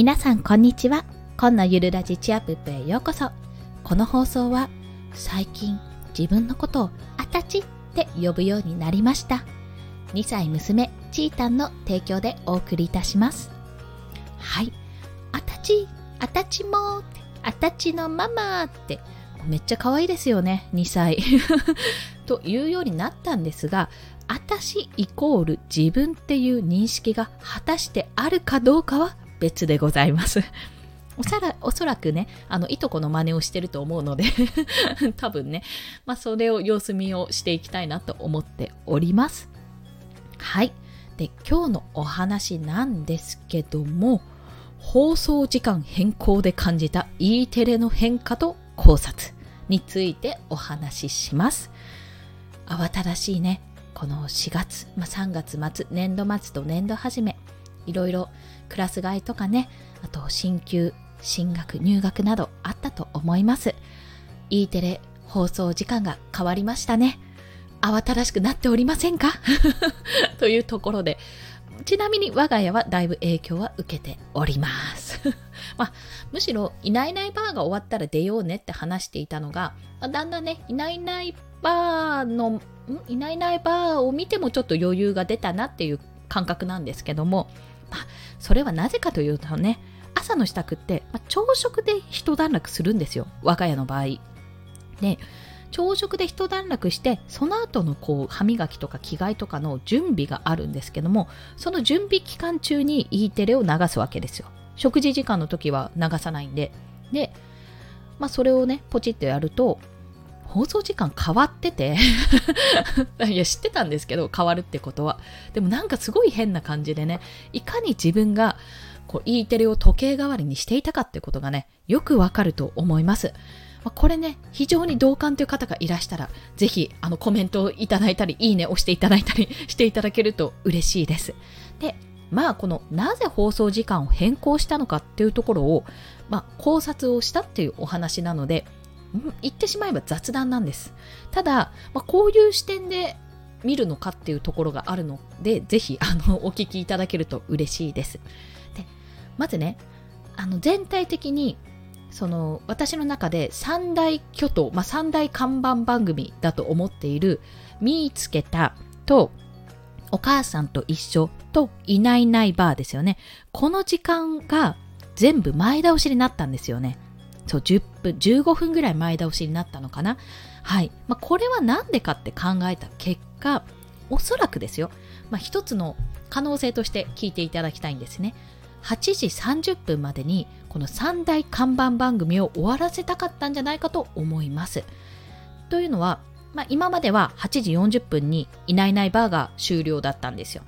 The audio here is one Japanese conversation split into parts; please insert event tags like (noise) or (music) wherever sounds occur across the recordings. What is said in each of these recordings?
皆さんこんにちは。今のゆるラジチアップへようこそ。この放送は最近自分のことをあたちって呼ぶようになりました。2歳娘ちーたんの提供でお送りいたします。はい。あたちあたちもあたちのママってめっちゃ可愛いですよね2歳。(laughs) というようになったんですがあたしイコール自分っていう認識が果たしてあるかどうかは別でございますおそらおそらくね、あの、いとこの真似をしてると思うので (laughs) 多分ね、まあ、それを様子見をしていきたいなと思っております。はい。で、今日のお話なんですけども、放送時間変更で感じた E テレの変化と考察についてお話しします。慌ただしいね、この4月、まあ、3月末、年度末と年度始め、いろいろクラス替えとかね、あと進級、進学、入学などあったと思います。E テレ放送時間が変わりましたね。慌ただしくなっておりませんか？(laughs) というところで、ちなみに我が家はだいぶ影響は受けております。(laughs) まあ、むしろ、いないいないバーが終わったら出ようねって話していたのが、まあ、だんだんね、いないいないバーの、ん？いないいないバーを見てもちょっと余裕が出たなっていう感覚なんですけども、まあ、それはなぜかというとね、朝の支度って、まあ、朝食で一段落するんですよ。我が家の場合。で、朝食で一段落して、その後のこう歯磨きとか着替えとかの準備があるんですけども、その準備期間中に E テレを流すわけですよ。食事時間の時は流さないんで。で、まあそれをね、ポチッとやると、放送時間変わってて。(laughs) いや知ってたんですけど変わるってことは。でもなんかすごい変な感じでねいかに自分がこう E テレを時計代わりにしていたかってことがねよくわかると思います。これね、非常に同感という方がいらしたら、ぜひ、あの、コメントをいただいたり、いいねを押していただいたり (laughs) していただけると嬉しいです。で、まあ、この、なぜ放送時間を変更したのかっていうところを、まあ、考察をしたっていうお話なので、言ってしまえば雑談なんです。ただ、まあ、こういう視点で見るのかっていうところがあるので、ぜひ、あの、(laughs) お聞きいただけると嬉しいです。で、まずね、あの、全体的に、その、私の中で三大巨頭、まあ、三大看板番組だと思っている、見つけたと、お母さんと一緒と、いないいないバーですよね。この時間が全部前倒しになったんですよね。そう、10分、15分ぐらい前倒しになったのかな。はい。まあ、これは何でかって考えた結果、おそらくですよ。まあ、一つの可能性として聞いていただきたいんですね。8時30分までにこの3大看板番組を終わらせたかったんじゃないかと思います。というのは、まあ、今までは8時40分にいないいないバーが終了だったんですよ。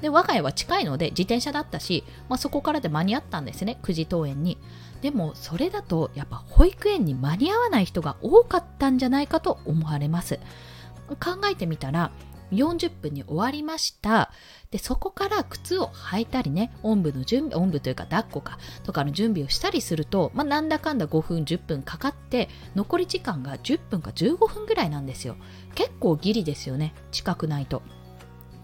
で我が家は近いので自転車だったし、まあ、そこからで間に合ったんですね9時登園に。でもそれだとやっぱ保育園に間に合わない人が多かったんじゃないかと思われます。考えてみたら40分に終わりました。でそこから靴を履いたりねおんぶの準備おんぶというか抱っこかとかの準備をしたりすると、まあ、なんだかんだ5分10分かかって残り時間が10分か15分ぐらいなんですよ。結構ギリですよね近くないと。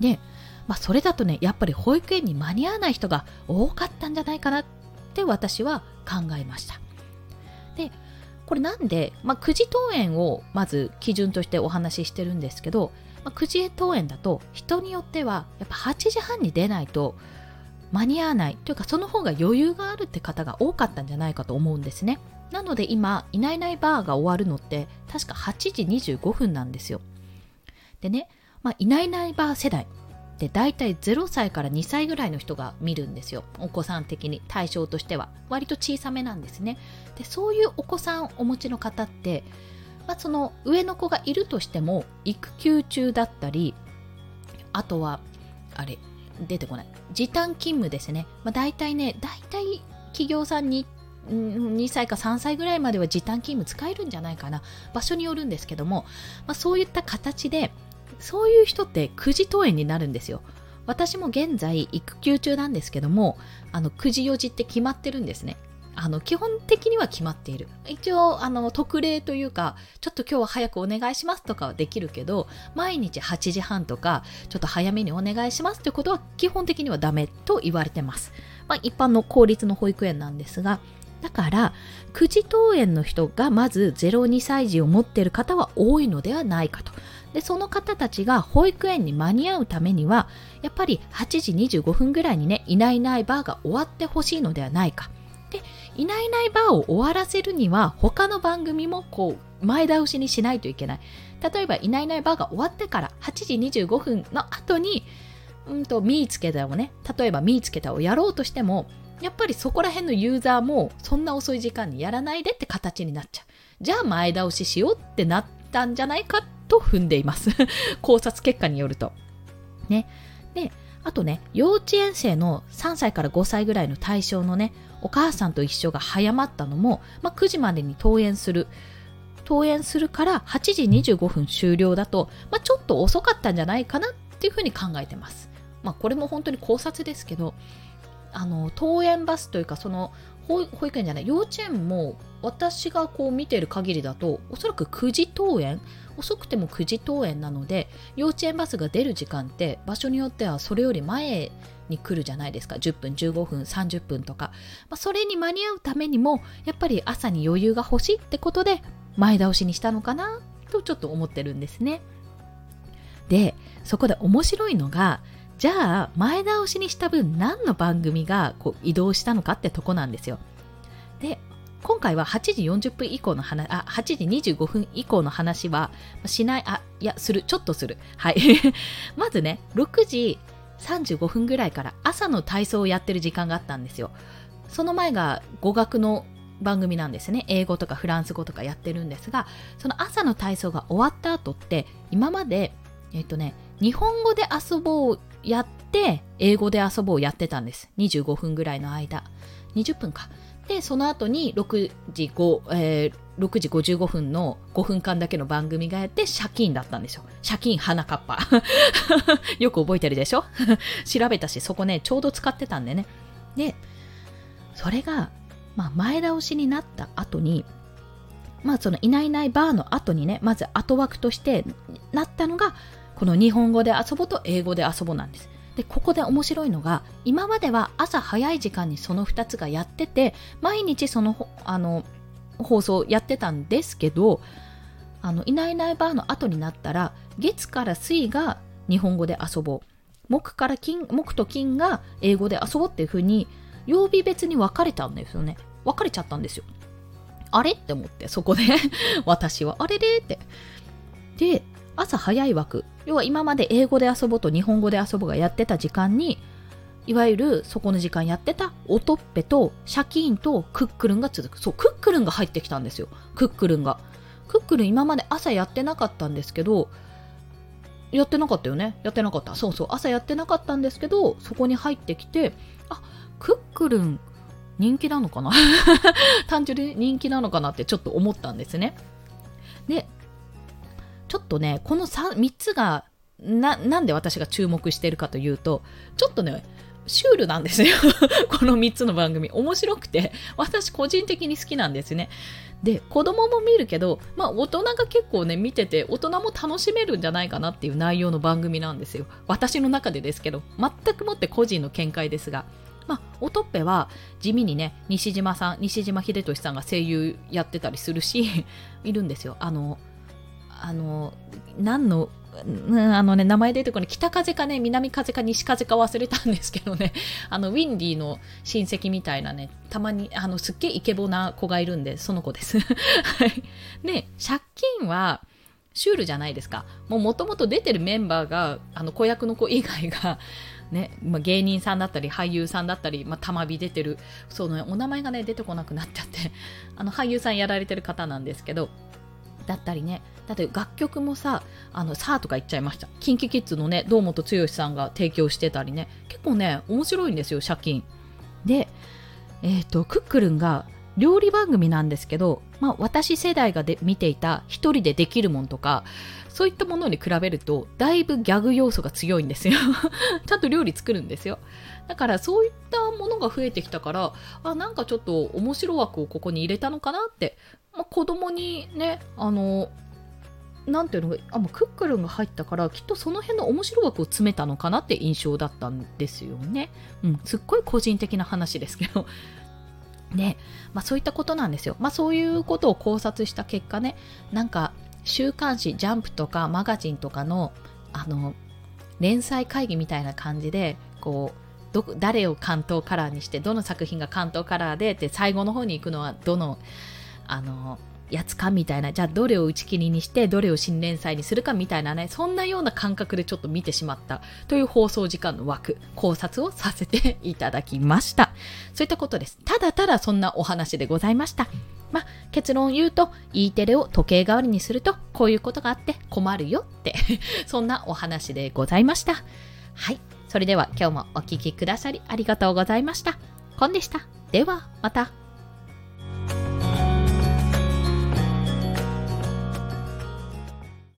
でまあ、それだとねやっぱり保育園に間に合わない人が多かったんじゃないかなって私は考えました。でこれなんで、まあ、9時登園をまず基準としてお話ししてるんですけど、まあ、9時登園だと人によってはやっぱ8時半に出ないと間に合わないというかその方が余裕があるって方が多かったんじゃないかと思うんですね。なので今いないいないバーが終わるのって確か8時25分なんですよ。でね、まあ、いないいないバー世代って大体0歳から2歳ぐらいの人が見るんですよ。お子さん的に対象としては。割と小さめなんですね。でそういうお子さんをお持ちの方って、まあ、その上の子がいるとしても育休中だったりあとはあれ出てこない。時短勤務ですね、まあ、大体ね大体企業さんに2歳か3歳ぐらいまでは時短勤務使えるんじゃないかな。場所によるんですけども、まあ、そういった形でそういう人って9時登園になるんですよ。私も現在育休中なんですけども、あの9時4時って決まってるんですね。あの基本的には決まっている一応あの特例というかちょっと今日は早くお願いしますとかはできるけど毎日8時半とかちょっと早めにお願いしますということは基本的にはダメと言われてます、まあ、一般の公立の保育園なんですがだから9時登園の人がまず02歳児を持っている方は多いのではないかと。でその方たちが保育園に間に合うためにはやっぱり8時25分ぐらいにねいないいないバーが終わってほしいのではないか。でいないいないバーを終わらせるには他の番組もこう前倒しにしないといけない。例えばいないいないバーが終わってから8時25分の後にうんと見つけたをね例えば見つけたをやろうとしてもやっぱりそこら辺のユーザーもそんな遅い時間にやらないでって形になっちゃう。じゃあ前倒ししようってなったんじゃないかと踏んでいます。(laughs) 考察結果によると。ね。であとね幼稚園生の3歳から5歳ぐらいの対象のねお母さんと一緒が早まったのも、まあ、9時までに登園する。登園するから8時25分終了だと、まあ、ちょっと遅かったんじゃないかなっていうふうに考えてます。まあ、これも本当に考察ですけどあの登園バスというかその保育園じゃない幼稚園も私がこう見てる限りだとおそらく9時登園遅くても9時登園なので幼稚園バスが出る時間って場所によってはそれより前に来るじゃないですか。10分15分30分とか、まあ、それに間に合うためにもやっぱり朝に余裕が欲しいってことで前倒しにしたのかなとちょっと思ってるんですね。でそこで面白いのがじゃあ前倒しにした分何の番組がこう移動したのかってとこなんですよ。で今回は8時40分以降の話、あ、8時25分以降の話はしない、あ、いや、する、ちょっとする。はい。(laughs) まずね、6時35分ぐらいから朝の体操をやってる時間があったんですよ。その前が語学の番組なんですね。英語とかフランス語とかやってるんですが、その朝の体操が終わった後って、今まで、えっとね、日本語で遊ぼうやって英語で遊ぼうやってたんです。25分ぐらいの間。20分か。でその後に6時 5,、えー、6時55分の5分間だけの番組がやって借金だったんですよ。借金花かっぱ。(laughs) よく覚えてるでしょ？(laughs) 調べたしそこねちょうど使ってたんでね。でそれが、まあ、前倒しになった後にまあそのいないいないバーの後にねまず後枠としてなったのがこの日本語で遊ぼと英語で遊ぼなんです。で、ここで面白いのが、今までは朝早い時間にその2つがやってて、毎日その、あの、放送やってたんですけど、あの、いないいないばーの後になったら、月から水が日本語で遊ぼう。木から金、木と金が英語で遊ぼうっていう風に、曜日別に分かれたんですよね。分かれちゃったんですよ。あれ？って思って、そこで (laughs) 私は、あれれ？って。で、朝早い枠。要は今まで英語で遊ぼうと日本語で遊ぼうがやってた時間にいわゆるそこの時間やってたおとっぺとシャキーンとクックルンが続く。そうクックルンが入ってきたんですよ。クックルンが。クックルン今まで朝やってなかったんですけどやってなかったよね。やってなかった。そうそう朝やってなかったんですけどそこに入ってきてあクックルン人気なのかな？(laughs) 単純に人気なのかなってちょっと思ったんですね。でちょっとね、この 3, 3つがな、なんで私が注目してるかというと、ちょっとね、シュールなんですよ (laughs) この3つの番組。面白くて、私個人的に好きなんですね。で、子供も見るけど、まあ大人が結構ね、見てて、大人も楽しめるんじゃないかなっていう内容の番組なんですよ。私の中でですけど、全くもって個人の見解ですが。まあ、おとっぺは地味にね、西島さん、西島秀俊さんが声優やってたりするし、(laughs) いるんですよ。あの、あの何のあのね、名前出てこない。北風かね、南風か西風か忘れたんですけどね、(laughs) あの、ウィンディの親戚みたいなね、たまに、あの、すっげえイケボな子がいるんで、その子です。(laughs) はい。で、借金は、シュールじゃないですか。もう元々出てるメンバーが、あの、子役の子以外が、ね、まあ、芸人さんだったり、俳優さんだったり、まあ、たまび出てる、その、お名前がね、出てこなくなっちゃって、あの、俳優さんやられてる方なんですけど、だったりね。だって楽曲もさあのさあとか言っちゃいました。KinKiKids のね堂本剛さんが提供してたりね。結構ね面白いんですよ借金。でえっ、ー、とクックルンが料理番組なんですけど、まあ、私世代がで見ていた一人でできるもんとかそういったものに比べるとだいぶギャグ要素が強いんですよ。(laughs) ちゃんと料理作るんですよ。だからそういったものが増えてきたからあなんかちょっと面白枠をここに入れたのかなって、まあ、子供にねあのなんていうのあクックルンが入ったからきっとその辺の面白枠を詰めたのかなって印象だったんですよね。うん、すっごい個人的な話ですけど。(laughs) ね、まあそういったことなんですよ。まあそういうことを考察した結果ね、なんか週刊誌、ジャンプとかマガジンとかの、あの、連載会議みたいな感じで、こう、ど誰を関東カラーにしてどの作品が関東カラーでって最後の方に行くのはどのあのやつかみたいな、じゃあどれを打ち切りにして、どれを新連載にするかみたいなね、そんなような感覚でちょっと見てしまったという放送時間の枠、考察をさせていただきました。そういったことです。ただただそんなお話でございました。まあ、結論を言うと、E テレを時計代わりにすると、こういうことがあって困るよって (laughs) そんなお話でございました。はい。それでは今日もお聴きくださりありがとうございました。コンでした。では、また。